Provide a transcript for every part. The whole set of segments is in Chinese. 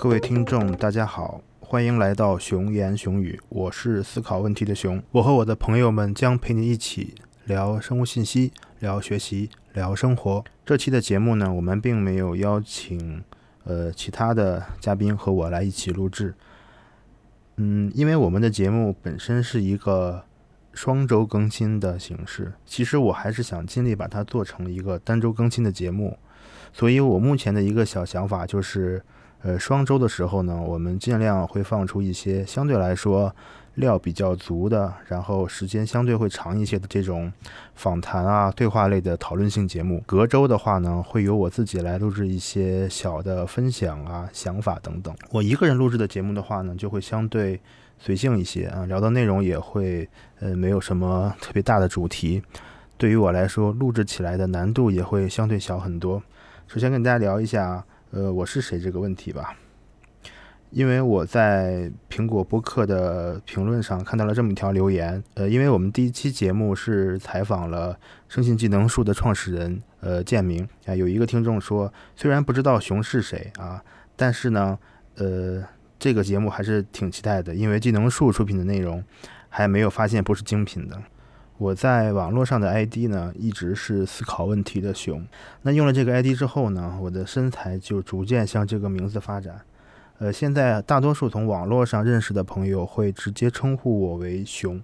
各位听众，大家好，欢迎来到熊言熊语，我是思考问题的熊。我和我的朋友们将陪你一起聊生物信息，聊学习，聊生活。这期的节目呢，我们并没有邀请呃其他的嘉宾和我来一起录制。嗯，因为我们的节目本身是一个双周更新的形式，其实我还是想尽力把它做成一个单周更新的节目。所以我目前的一个小想法就是，呃，双周的时候呢，我们尽量会放出一些相对来说料比较足的，然后时间相对会长一些的这种访谈啊、对话类的讨论性节目。隔周的话呢，会由我自己来录制一些小的分享啊、想法等等。我一个人录制的节目的话呢，就会相对随性一些啊，聊的内容也会呃没有什么特别大的主题。对于我来说，录制起来的难度也会相对小很多。首先跟大家聊一下，呃，我是谁这个问题吧。因为我在苹果播客的评论上看到了这么一条留言，呃，因为我们第一期节目是采访了生信技能树的创始人，呃，建明啊，有一个听众说，虽然不知道熊是谁啊，但是呢，呃，这个节目还是挺期待的，因为技能树出品的内容还没有发现不是精品的。我在网络上的 ID 呢，一直是思考问题的熊。那用了这个 ID 之后呢，我的身材就逐渐向这个名字发展。呃，现在大多数从网络上认识的朋友会直接称呼我为熊。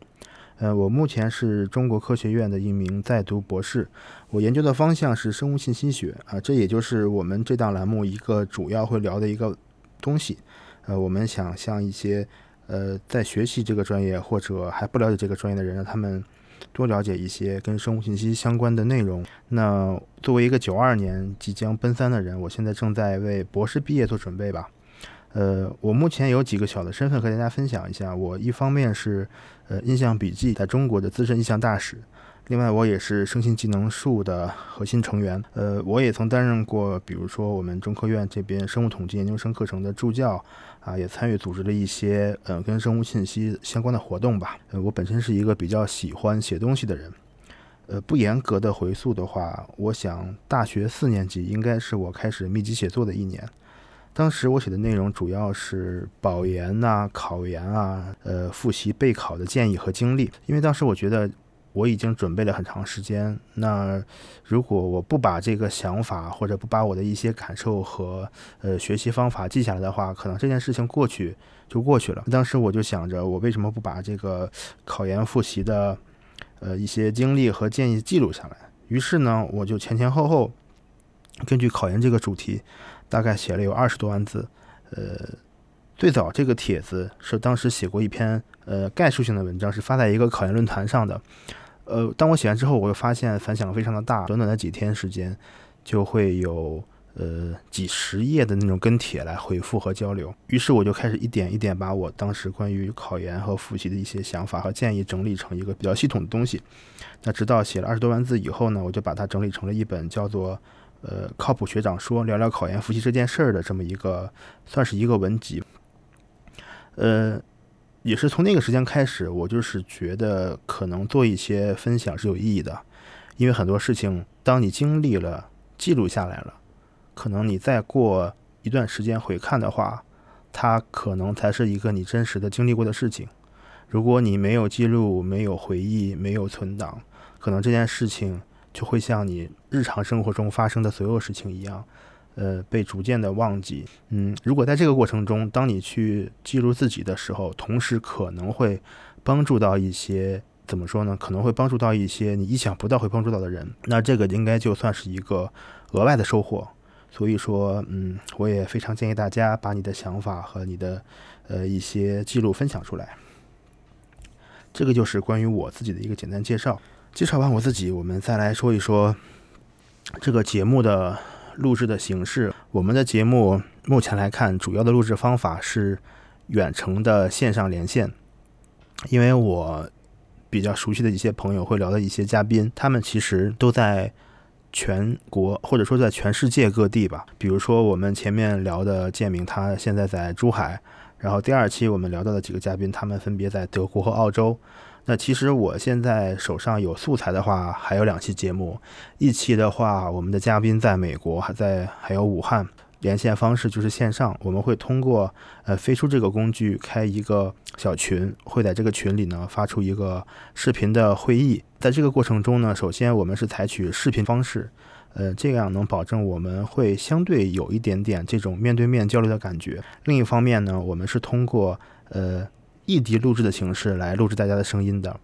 呃，我目前是中国科学院的一名在读博士，我研究的方向是生物信息学啊，这也就是我们这档栏目一个主要会聊的一个东西。呃，我们想向一些呃在学习这个专业或者还不了解这个专业的人，让他们。多了解一些跟生物信息相关的内容。那作为一个九二年即将奔三的人，我现在正在为博士毕业做准备吧。呃，我目前有几个小的身份和大家分享一下。我一方面是呃印象笔记在中国的资深印象大使。另外，我也是生信技能树的核心成员。呃，我也曾担任过，比如说我们中科院这边生物统计研究生课程的助教，啊，也参与组织了一些呃跟生物信息相关的活动吧。呃，我本身是一个比较喜欢写东西的人。呃，不严格的回溯的话，我想大学四年级应该是我开始密集写作的一年。当时我写的内容主要是保研呐、考研啊、呃复习备考的建议和经历，因为当时我觉得。我已经准备了很长时间，那如果我不把这个想法或者不把我的一些感受和呃学习方法记下来的话，可能这件事情过去就过去了。当时我就想着，我为什么不把这个考研复习的呃一些经历和建议记录下来？于是呢，我就前前后后根据考研这个主题，大概写了有二十多万字。呃，最早这个帖子是当时写过一篇呃概述性的文章，是发在一个考研论坛上的。呃，当我写完之后，我又发现反响非常的大，短短的几天时间，就会有呃几十页的那种跟帖来回复和交流。于是我就开始一点一点把我当时关于考研和复习的一些想法和建议整理成一个比较系统的东西。那直到写了二十多万字以后呢，我就把它整理成了一本叫做《呃靠谱学长说聊聊考研复习这件事儿》的这么一个，算是一个文集。呃。也是从那个时间开始，我就是觉得可能做一些分享是有意义的，因为很多事情，当你经历了、记录下来了，可能你再过一段时间回看的话，它可能才是一个你真实的经历过的事情。如果你没有记录、没有回忆、没有存档，可能这件事情就会像你日常生活中发生的所有事情一样。呃，被逐渐的忘记。嗯，如果在这个过程中，当你去记录自己的时候，同时可能会帮助到一些怎么说呢？可能会帮助到一些你意想不到会帮助到的人。那这个应该就算是一个额外的收获。所以说，嗯，我也非常建议大家把你的想法和你的呃一些记录分享出来。这个就是关于我自己的一个简单介绍。介绍完我自己，我们再来说一说这个节目的。录制的形式，我们的节目目前来看，主要的录制方法是远程的线上连线。因为我比较熟悉的一些朋友会聊的一些嘉宾，他们其实都在全国或者说在全世界各地吧。比如说我们前面聊的建明，他现在在珠海；然后第二期我们聊到的几个嘉宾，他们分别在德国和澳洲。那其实我现在手上有素材的话，还有两期节目。一期的话，我们的嘉宾在美国，还在还有武汉。连线方式就是线上，我们会通过呃飞书这个工具开一个小群，会在这个群里呢发出一个视频的会议。在这个过程中呢，首先我们是采取视频方式，呃，这样能保证我们会相对有一点点这种面对面交流的感觉。另一方面呢，我们是通过呃异地录制的形式来录制大家的声音的。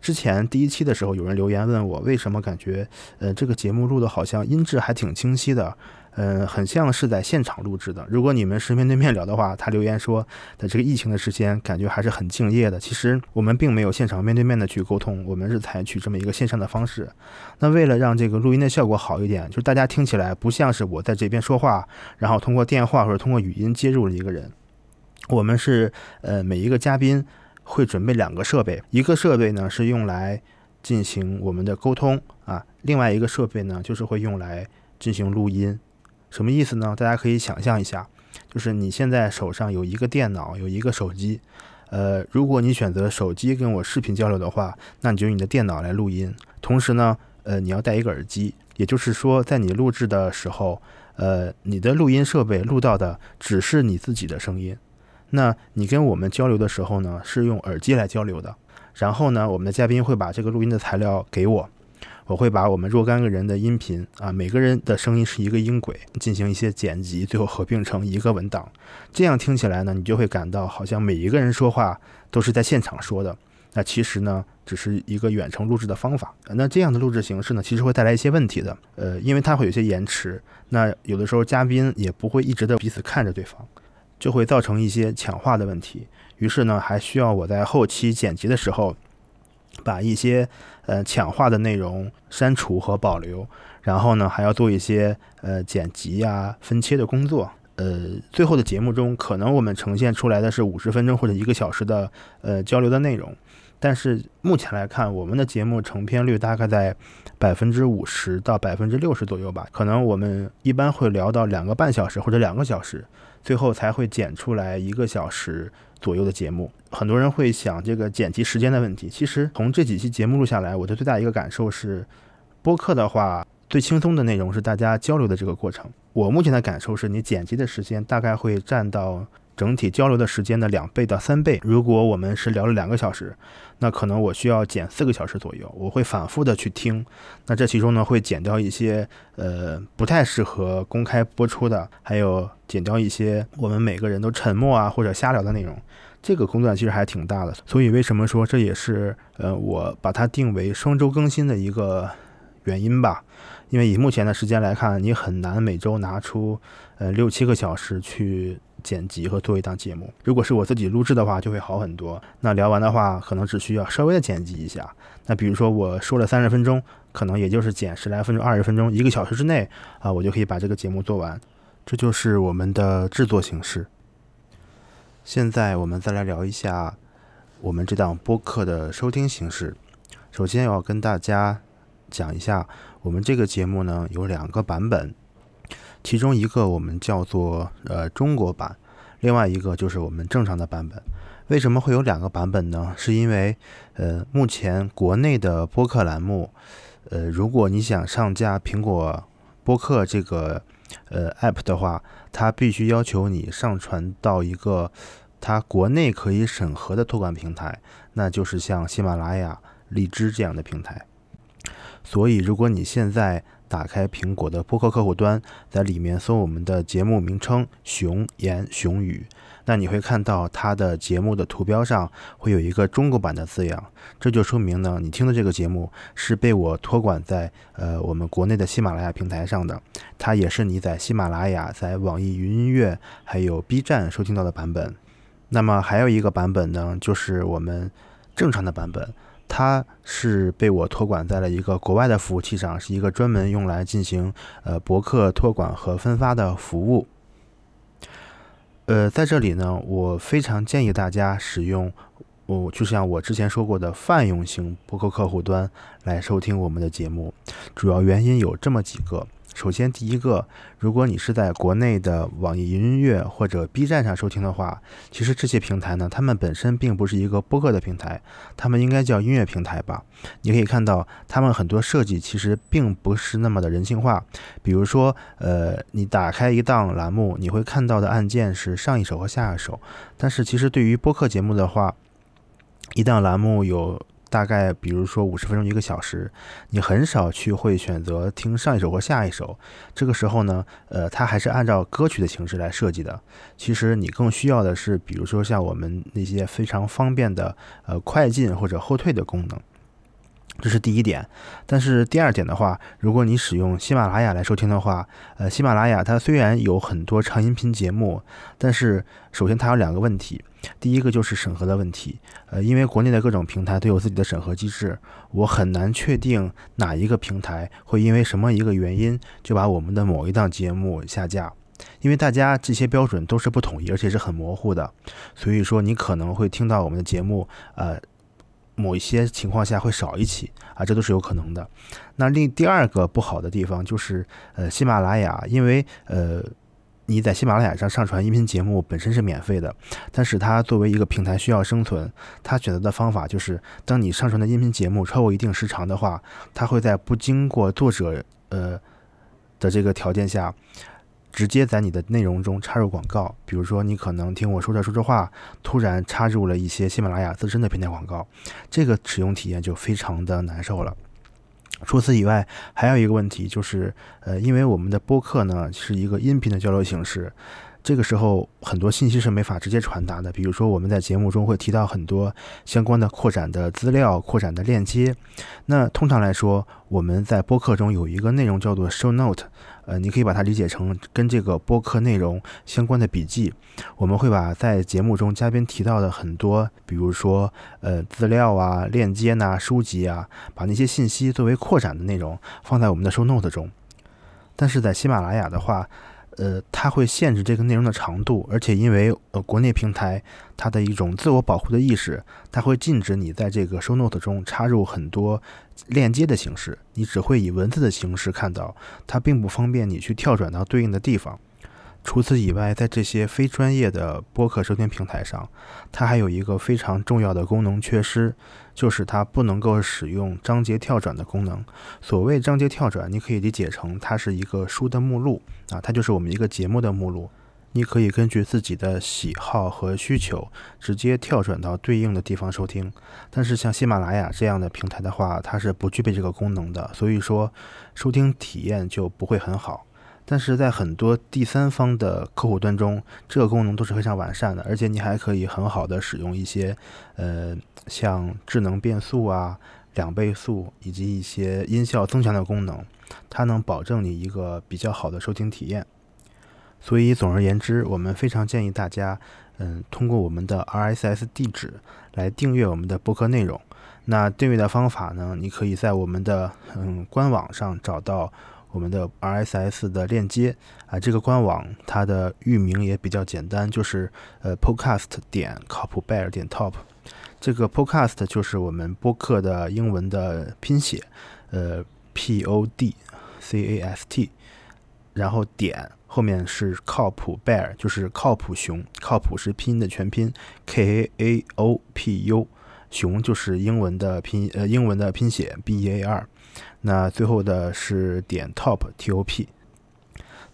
之前第一期的时候，有人留言问我为什么感觉呃这个节目录的好像音质还挺清晰的。嗯，很像是在现场录制的。如果你们是面对面聊的话，他留言说，在这个疫情的时间，感觉还是很敬业的。其实我们并没有现场面对面的去沟通，我们是采取这么一个线上的方式。那为了让这个录音的效果好一点，就是大家听起来不像是我在这边说话，然后通过电话或者通过语音接入了一个人。我们是呃每一个嘉宾会准备两个设备，一个设备呢是用来进行我们的沟通啊，另外一个设备呢就是会用来进行录音。什么意思呢？大家可以想象一下，就是你现在手上有一个电脑，有一个手机，呃，如果你选择手机跟我视频交流的话，那你就用你的电脑来录音。同时呢，呃，你要带一个耳机，也就是说，在你录制的时候，呃，你的录音设备录到的只是你自己的声音。那你跟我们交流的时候呢，是用耳机来交流的。然后呢，我们的嘉宾会把这个录音的材料给我。我会把我们若干个人的音频啊，每个人的声音是一个音轨，进行一些剪辑，最后合并成一个文档。这样听起来呢，你就会感到好像每一个人说话都是在现场说的。那其实呢，只是一个远程录制的方法。那这样的录制形式呢，其实会带来一些问题的。呃，因为它会有些延迟，那有的时候嘉宾也不会一直的彼此看着对方，就会造成一些抢话的问题。于是呢，还需要我在后期剪辑的时候。把一些呃抢话的内容删除和保留，然后呢还要做一些呃剪辑呀、分切的工作。呃，最后的节目中，可能我们呈现出来的是五十分钟或者一个小时的呃交流的内容，但是目前来看，我们的节目成片率大概在百分之五十到百分之六十左右吧。可能我们一般会聊到两个半小时或者两个小时，最后才会剪出来一个小时。左右的节目，很多人会想这个剪辑时间的问题。其实从这几期节目录下来，我的最大一个感受是，播客的话最轻松的内容是大家交流的这个过程。我目前的感受是，你剪辑的时间大概会占到。整体交流的时间的两倍到三倍。如果我们是聊了两个小时，那可能我需要剪四个小时左右。我会反复的去听，那这其中呢会剪掉一些呃不太适合公开播出的，还有剪掉一些我们每个人都沉默啊或者瞎聊的内容。这个工作量其实还挺大的。所以为什么说这也是呃我把它定为双周更新的一个原因吧？因为以目前的时间来看，你很难每周拿出呃六七个小时去。剪辑和做一档节目，如果是我自己录制的话，就会好很多。那聊完的话，可能只需要稍微的剪辑一下。那比如说我说了三十分钟，可能也就是剪十来分钟、二十分钟，一个小时之内啊，我就可以把这个节目做完。这就是我们的制作形式。现在我们再来聊一下我们这档播客的收听形式。首先要跟大家讲一下，我们这个节目呢有两个版本。其中一个我们叫做呃中国版，另外一个就是我们正常的版本。为什么会有两个版本呢？是因为呃目前国内的播客栏目，呃如果你想上架苹果播客这个呃 app 的话，它必须要求你上传到一个它国内可以审核的托管平台，那就是像喜马拉雅、荔枝这样的平台。所以如果你现在打开苹果的播客客户端，在里面搜我们的节目名称“熊言熊语”，那你会看到它的节目的图标上会有一个中国版的字样，这就说明呢，你听的这个节目是被我托管在呃我们国内的喜马拉雅平台上的，它也是你在喜马拉雅、在网易云音乐还有 B 站收听到的版本。那么还有一个版本呢，就是我们正常的版本。它是被我托管在了一个国外的服务器上，是一个专门用来进行呃博客托管和分发的服务。呃，在这里呢，我非常建议大家使用，我就像我之前说过的泛用型博客客户端来收听我们的节目。主要原因有这么几个：首先，第一个，如果你是在国内的网易云音乐或者 B 站上收听的话，其实这些平台呢，它们本身并不是一个播客的平台，它们应该叫音乐平台吧？你可以看到，它们很多设计其实并不是那么的人性化。比如说，呃，你打开一档栏目，你会看到的按键是上一首和下一首，但是其实对于播客节目的话，一档栏目有。大概比如说五十分钟一个小时，你很少去会选择听上一首或下一首。这个时候呢，呃，它还是按照歌曲的形式来设计的。其实你更需要的是，比如说像我们那些非常方便的呃快进或者后退的功能。这是第一点，但是第二点的话，如果你使用喜马拉雅来收听的话，呃，喜马拉雅它虽然有很多长音频节目，但是首先它有两个问题，第一个就是审核的问题，呃，因为国内的各种平台都有自己的审核机制，我很难确定哪一个平台会因为什么一个原因就把我们的某一档节目下架，因为大家这些标准都是不统一，而且是很模糊的，所以说你可能会听到我们的节目，呃。某一些情况下会少一起啊，这都是有可能的。那另第二个不好的地方就是，呃，喜马拉雅，因为呃，你在喜马拉雅上上传音频节目本身是免费的，但是它作为一个平台需要生存，它选择的方法就是，当你上传的音频节目超过一定时长的话，它会在不经过作者呃的这个条件下。直接在你的内容中插入广告，比如说你可能听我说着说着话，突然插入了一些喜马拉雅自身的平台广告，这个使用体验就非常的难受了。除此以外，还有一个问题就是，呃，因为我们的播客呢是一个音频的交流形式。这个时候，很多信息是没法直接传达的。比如说，我们在节目中会提到很多相关的扩展的资料、扩展的链接。那通常来说，我们在播客中有一个内容叫做 show note，呃，你可以把它理解成跟这个播客内容相关的笔记。我们会把在节目中嘉宾提到的很多，比如说呃资料啊、链接呐、书籍啊，把那些信息作为扩展的内容放在我们的 show note 中。但是在喜马拉雅的话，呃，它会限制这个内容的长度，而且因为呃国内平台它的一种自我保护的意识，它会禁止你在这个 show note 中插入很多链接的形式，你只会以文字的形式看到，它并不方便你去跳转到对应的地方。除此以外，在这些非专业的播客收听平台上，它还有一个非常重要的功能缺失，就是它不能够使用章节跳转的功能。所谓章节跳转，你可以理解成它是一个书的目录啊，它就是我们一个节目的目录。你可以根据自己的喜好和需求，直接跳转到对应的地方收听。但是像喜马拉雅这样的平台的话，它是不具备这个功能的，所以说收听体验就不会很好。但是在很多第三方的客户端中，这个功能都是非常完善的，而且你还可以很好的使用一些，呃，像智能变速啊、两倍速以及一些音效增强的功能，它能保证你一个比较好的收听体验。所以总而言之，我们非常建议大家，嗯，通过我们的 RSS 地址来订阅我们的播客内容。那订阅的方法呢，你可以在我们的嗯官网上找到。我们的 RSS 的链接啊，这个官网它的域名也比较简单，就是呃 Podcast 点靠谱 Bear 点 Top。这个 Podcast 就是我们播客的英文的拼写，呃 P O D C A S T，然后点后面是靠谱 Bear，就是靠谱熊，靠谱是拼音的全拼 K A O P U，熊就是英文的拼呃英文的拼写 B E A R。那最后的是点 top t o p，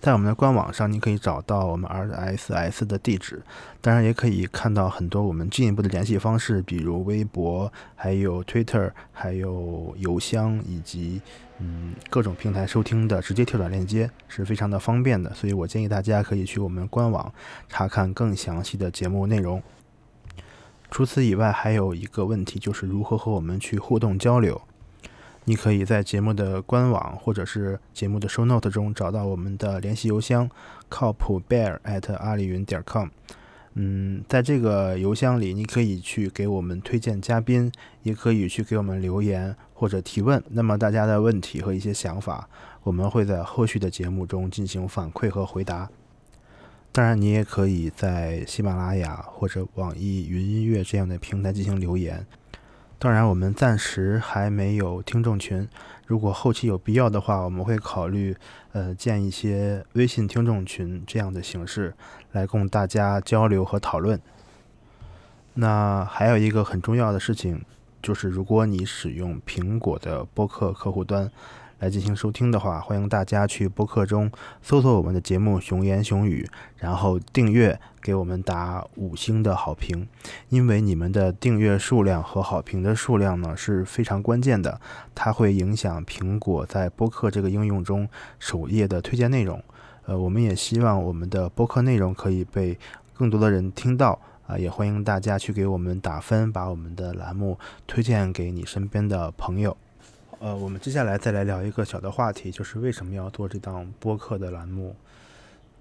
在我们的官网上，你可以找到我们 RSS 的地址，当然也可以看到很多我们进一步的联系方式，比如微博、还有 Twitter、还有邮箱以及嗯各种平台收听的直接跳转链接，是非常的方便的。所以我建议大家可以去我们官网查看更详细的节目内容。除此以外，还有一个问题就是如何和我们去互动交流。你可以在节目的官网或者是节目的 show note 中找到我们的联系邮箱，靠谱 bear at 阿里云点 com。嗯，在这个邮箱里，你可以去给我们推荐嘉宾，也可以去给我们留言或者提问。那么大家的问题和一些想法，我们会在后续的节目中进行反馈和回答。当然，你也可以在喜马拉雅或者网易云音乐这样的平台进行留言。当然，我们暂时还没有听众群。如果后期有必要的话，我们会考虑呃建一些微信听众群这样的形式，来供大家交流和讨论。那还有一个很重要的事情，就是如果你使用苹果的播客客户端。来进行收听的话，欢迎大家去播客中搜索我们的节目《熊言熊语》，然后订阅，给我们打五星的好评。因为你们的订阅数量和好评的数量呢是非常关键的，它会影响苹果在播客这个应用中首页的推荐内容。呃，我们也希望我们的播客内容可以被更多的人听到啊，也欢迎大家去给我们打分，把我们的栏目推荐给你身边的朋友。呃，我们接下来再来聊一个小的话题，就是为什么要做这档播客的栏目？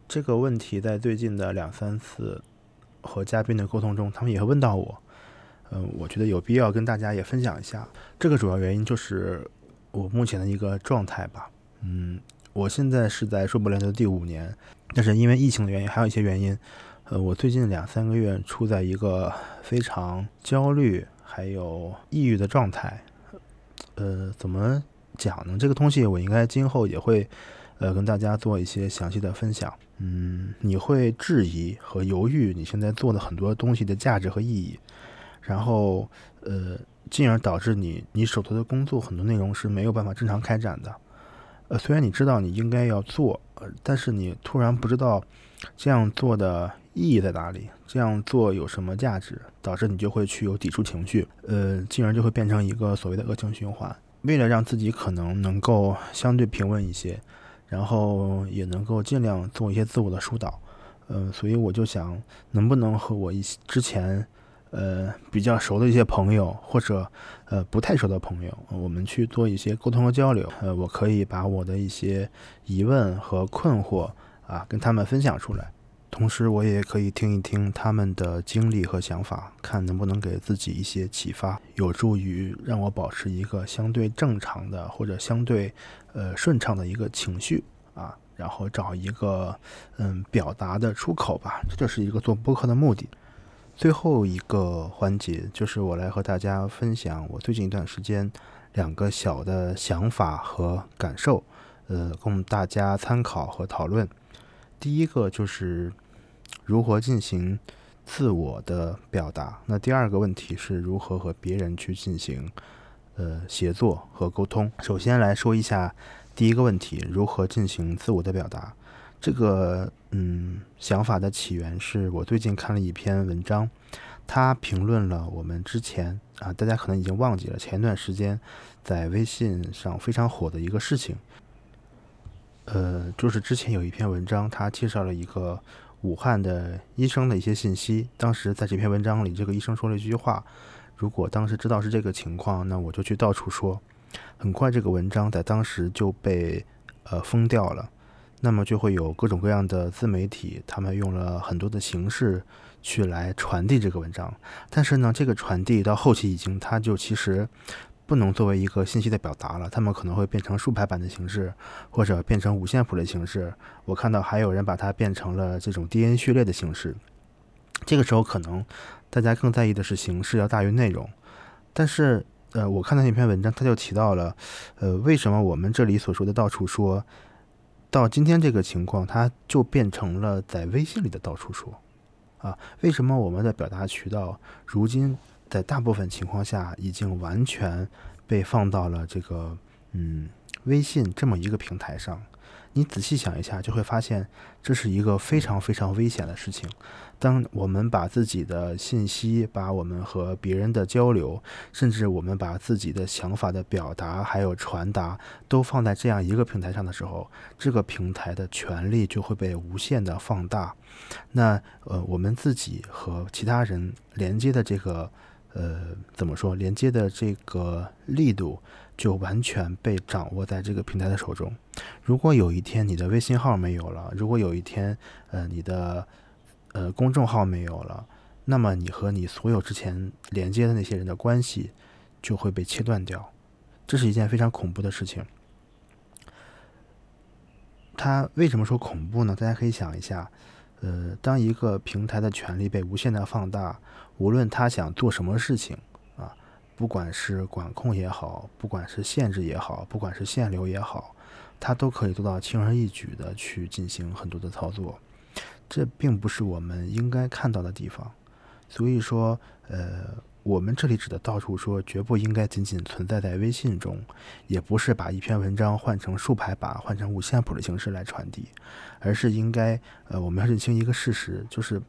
这个问题在最近的两三次和嘉宾的沟通中，他们也会问到我。嗯，我觉得有必要跟大家也分享一下。这个主要原因就是我目前的一个状态吧。嗯，我现在是在硕博连读第五年，但是因为疫情的原因，还有一些原因，呃，我最近两三个月处在一个非常焦虑还有抑郁的状态。呃，怎么讲呢？这个东西我应该今后也会，呃，跟大家做一些详细的分享。嗯，你会质疑和犹豫你现在做的很多东西的价值和意义，然后呃，进而导致你你手头的工作很多内容是没有办法正常开展的。呃，虽然你知道你应该要做，但是你突然不知道这样做的意义在哪里，这样做有什么价值，导致你就会去有抵触情绪，呃，进而就会变成一个所谓的恶性循环。为了让自己可能能够相对平稳一些，然后也能够尽量做一些自我的疏导，嗯，所以我就想，能不能和我一之前。呃，比较熟的一些朋友，或者呃不太熟的朋友，我们去做一些沟通和交流。呃，我可以把我的一些疑问和困惑啊跟他们分享出来，同时我也可以听一听他们的经历和想法，看能不能给自己一些启发，有助于让我保持一个相对正常的或者相对呃顺畅的一个情绪啊，然后找一个嗯表达的出口吧。这就是一个做播客的目的。最后一个环节就是我来和大家分享我最近一段时间两个小的想法和感受，呃，供大家参考和讨论。第一个就是如何进行自我的表达，那第二个问题是如何和别人去进行呃协作和沟通。首先来说一下第一个问题，如何进行自我的表达。这个嗯想法的起源是我最近看了一篇文章，他评论了我们之前啊，大家可能已经忘记了前一段时间在微信上非常火的一个事情，呃，就是之前有一篇文章，他介绍了一个武汉的医生的一些信息。当时在这篇文章里，这个医生说了一句话：“如果当时知道是这个情况，那我就去到处说。”很快，这个文章在当时就被呃封掉了。那么就会有各种各样的自媒体，他们用了很多的形式去来传递这个文章。但是呢，这个传递到后期已经，它就其实不能作为一个信息的表达了。他们可能会变成竖排版的形式，或者变成五线谱的形式。我看到还有人把它变成了这种 DNA 序列的形式。这个时候，可能大家更在意的是形式要大于内容。但是，呃，我看到那篇文章，他就提到了，呃，为什么我们这里所说的到处说。到今天这个情况，它就变成了在微信里的到处说，啊，为什么我们的表达渠道如今在大部分情况下已经完全被放到了这个嗯微信这么一个平台上？你仔细想一下，就会发现这是一个非常非常危险的事情。当我们把自己的信息、把我们和别人的交流，甚至我们把自己的想法的表达还有传达，都放在这样一个平台上的时候，这个平台的权利就会被无限的放大。那呃，我们自己和其他人连接的这个呃，怎么说？连接的这个力度就完全被掌握在这个平台的手中。如果有一天你的微信号没有了，如果有一天呃你的呃，公众号没有了，那么你和你所有之前连接的那些人的关系就会被切断掉，这是一件非常恐怖的事情。它为什么说恐怖呢？大家可以想一下，呃，当一个平台的权利被无限的放大，无论他想做什么事情啊，不管是管控也好，不管是限制也好，不管是限流也好，他都可以做到轻而易举的去进行很多的操作。这并不是我们应该看到的地方。所以说，呃，我们这里指的到处说，绝不应该仅仅存在在微信中，也不是把一篇文章换成竖排版、换成五线谱的形式来传递，而是应该，呃，我们要认清一个事实，就是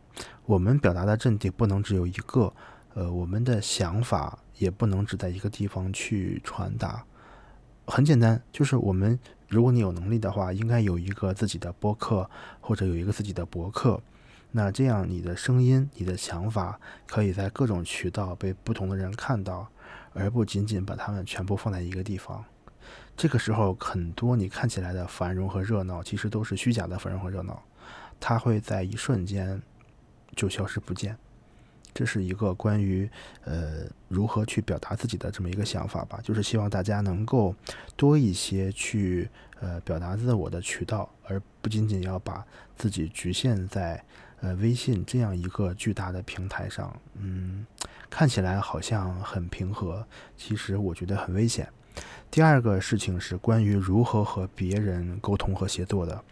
我们表达的阵地不能只有一个。呃，我们的想法也不能只在一个地方去传达。很简单，就是我们，如果你有能力的话，应该有一个自己的播客，或者有一个自己的博客。那这样，你的声音、你的想法，可以在各种渠道被不同的人看到，而不仅仅把它们全部放在一个地方。这个时候，很多你看起来的繁荣和热闹，其实都是虚假的繁荣和热闹，它会在一瞬间就消失不见。这是一个关于呃如何去表达自己的这么一个想法吧，就是希望大家能够多一些去呃表达自我的渠道，而不仅仅要把自己局限在呃微信这样一个巨大的平台上。嗯，看起来好像很平和，其实我觉得很危险。第二个事情是关于如何和别人沟通和协作的。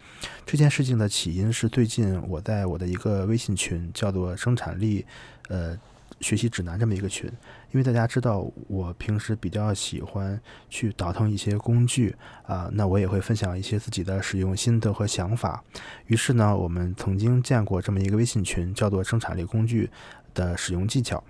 这件事情的起因是最近我在我的一个微信群，叫做“生产力”。呃，学习指南这么一个群，因为大家知道我平时比较喜欢去倒腾一些工具啊，那我也会分享一些自己的使用心得和想法。于是呢，我们曾经建过这么一个微信群，叫做“生产力工具的使用技巧”。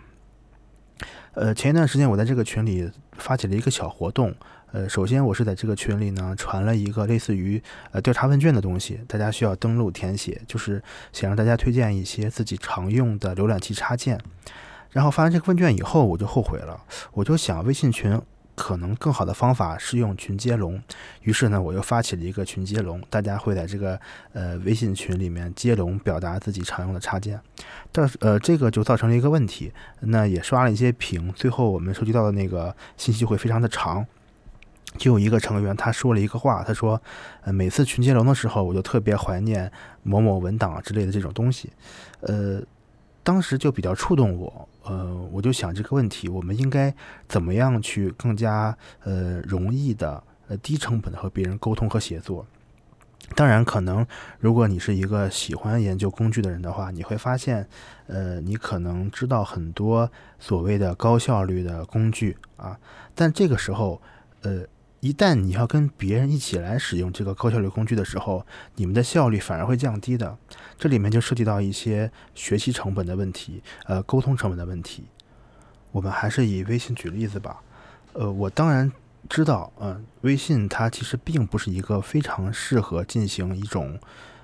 呃，前一段时间我在这个群里发起了一个小活动。呃，首先我是在这个群里呢传了一个类似于呃调查问卷的东西，大家需要登录填写，就是想让大家推荐一些自己常用的浏览器插件。然后发完这个问卷以后，我就后悔了，我就想微信群可能更好的方法是用群接龙，于是呢我又发起了一个群接龙，大家会在这个呃微信群里面接龙表达自己常用的插件，但呃这个就造成了一个问题，那也刷了一些屏，最后我们收集到的那个信息会非常的长。就有一个成员，他说了一个话，他说：“呃，每次群接龙的时候，我就特别怀念某某文档之类的这种东西。”呃，当时就比较触动我。呃，我就想这个问题，我们应该怎么样去更加呃容易的、呃低成本的和别人沟通和协作？当然，可能如果你是一个喜欢研究工具的人的话，你会发现，呃，你可能知道很多所谓的高效率的工具啊，但这个时候，呃。一旦你要跟别人一起来使用这个高效率工具的时候，你们的效率反而会降低的。这里面就涉及到一些学习成本的问题，呃，沟通成本的问题。我们还是以微信举例子吧。呃，我当然知道，嗯，微信它其实并不是一个非常适合进行一种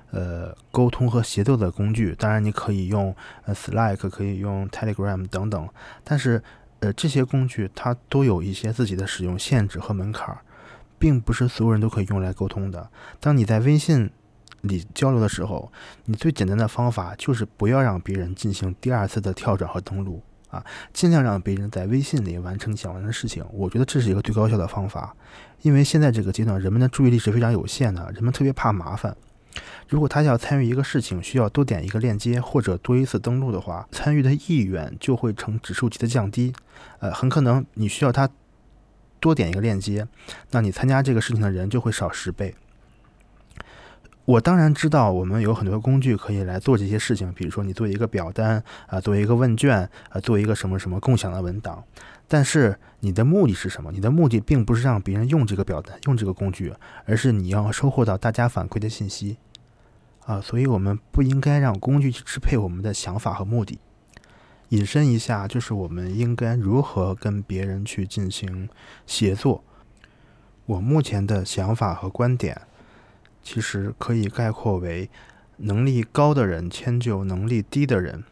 呃沟通和协作的工具。当然，你可以用呃 Slack，可以用 Telegram 等等，但是呃这些工具它都有一些自己的使用限制和门槛儿。并不是所有人都可以用来沟通的。当你在微信里交流的时候，你最简单的方法就是不要让别人进行第二次的跳转和登录啊，尽量让别人在微信里完成想完的事情。我觉得这是一个最高效的方法，因为现在这个阶段人们的注意力是非常有限的，人们特别怕麻烦。如果他要参与一个事情，需要多点一个链接或者多一次登录的话，参与的意愿就会呈指数级的降低。呃，很可能你需要他。多点一个链接，那你参加这个事情的人就会少十倍。我当然知道，我们有很多工具可以来做这些事情，比如说你做一个表单啊，做一个问卷啊，做一个什么什么共享的文档。但是你的目的是什么？你的目的并不是让别人用这个表单、用这个工具，而是你要收获到大家反馈的信息啊。所以我们不应该让工具去支配我们的想法和目的。引申一下，就是我们应该如何跟别人去进行协作。我目前的想法和观点，其实可以概括为：能力高的人迁就能力低的人。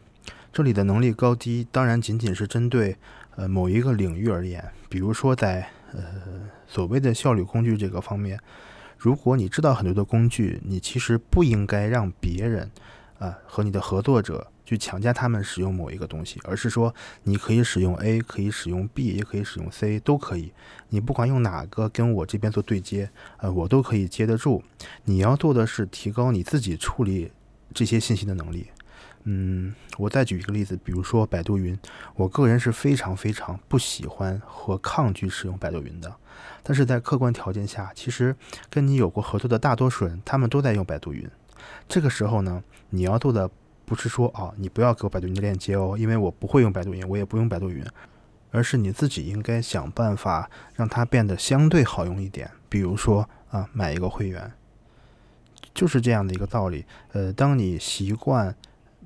这里的能力高低，当然仅仅是针对呃某一个领域而言。比如说，在呃所谓的效率工具这个方面，如果你知道很多的工具，你其实不应该让别人啊和你的合作者。去强加他们使用某一个东西，而是说你可以使用 A，可以使用 B，也可以使用 C，都可以。你不管用哪个跟我这边做对接，呃，我都可以接得住。你要做的是提高你自己处理这些信息的能力。嗯，我再举一个例子，比如说百度云，我个人是非常非常不喜欢和抗拒使用百度云的。但是在客观条件下，其实跟你有过合作的大多数人，他们都在用百度云。这个时候呢，你要做的不是说啊，你不要给我百度云的链接哦，因为我不会用百度云，我也不用百度云，而是你自己应该想办法让它变得相对好用一点。比如说啊，买一个会员，就是这样的一个道理。呃，当你习惯。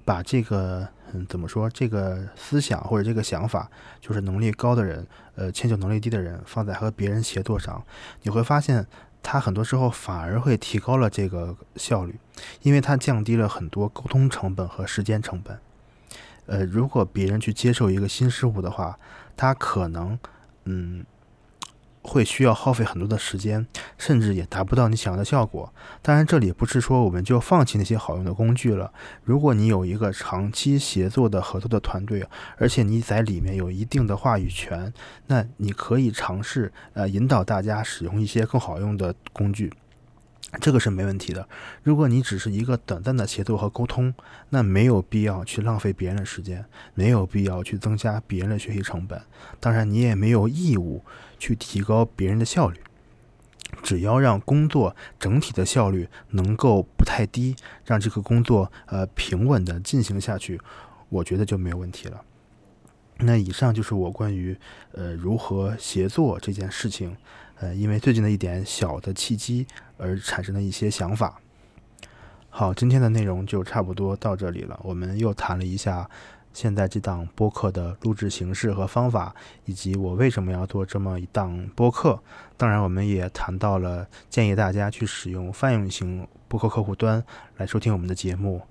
把这个，嗯，怎么说？这个思想或者这个想法，就是能力高的人，呃，迁就能力低的人，放在和别人协作上，你会发现，它很多时候反而会提高了这个效率，因为它降低了很多沟通成本和时间成本。呃，如果别人去接受一个新事物的话，他可能，嗯。会需要耗费很多的时间，甚至也达不到你想要的效果。当然，这里不是说我们就放弃那些好用的工具了。如果你有一个长期协作的合作的团队，而且你在里面有一定的话语权，那你可以尝试呃引导大家使用一些更好用的工具。这个是没问题的。如果你只是一个短暂的协作和沟通，那没有必要去浪费别人的时间，没有必要去增加别人的学习成本。当然，你也没有义务去提高别人的效率。只要让工作整体的效率能够不太低，让这个工作呃平稳的进行下去，我觉得就没有问题了。那以上就是我关于呃如何协作这件事情。呃，因为最近的一点小的契机而产生的一些想法。好，今天的内容就差不多到这里了。我们又谈了一下现在这档播客的录制形式和方法，以及我为什么要做这么一档播客。当然，我们也谈到了建议大家去使用泛用型播客客户端来收听我们的节目。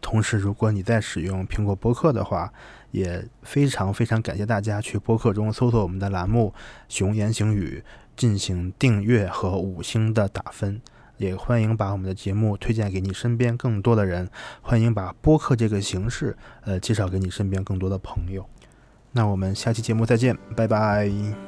同时，如果你在使用苹果播客的话，也非常非常感谢大家去播客中搜索我们的栏目“熊言行语”。进行订阅和五星的打分，也欢迎把我们的节目推荐给你身边更多的人，欢迎把播客这个形式，呃，介绍给你身边更多的朋友。那我们下期节目再见，拜拜。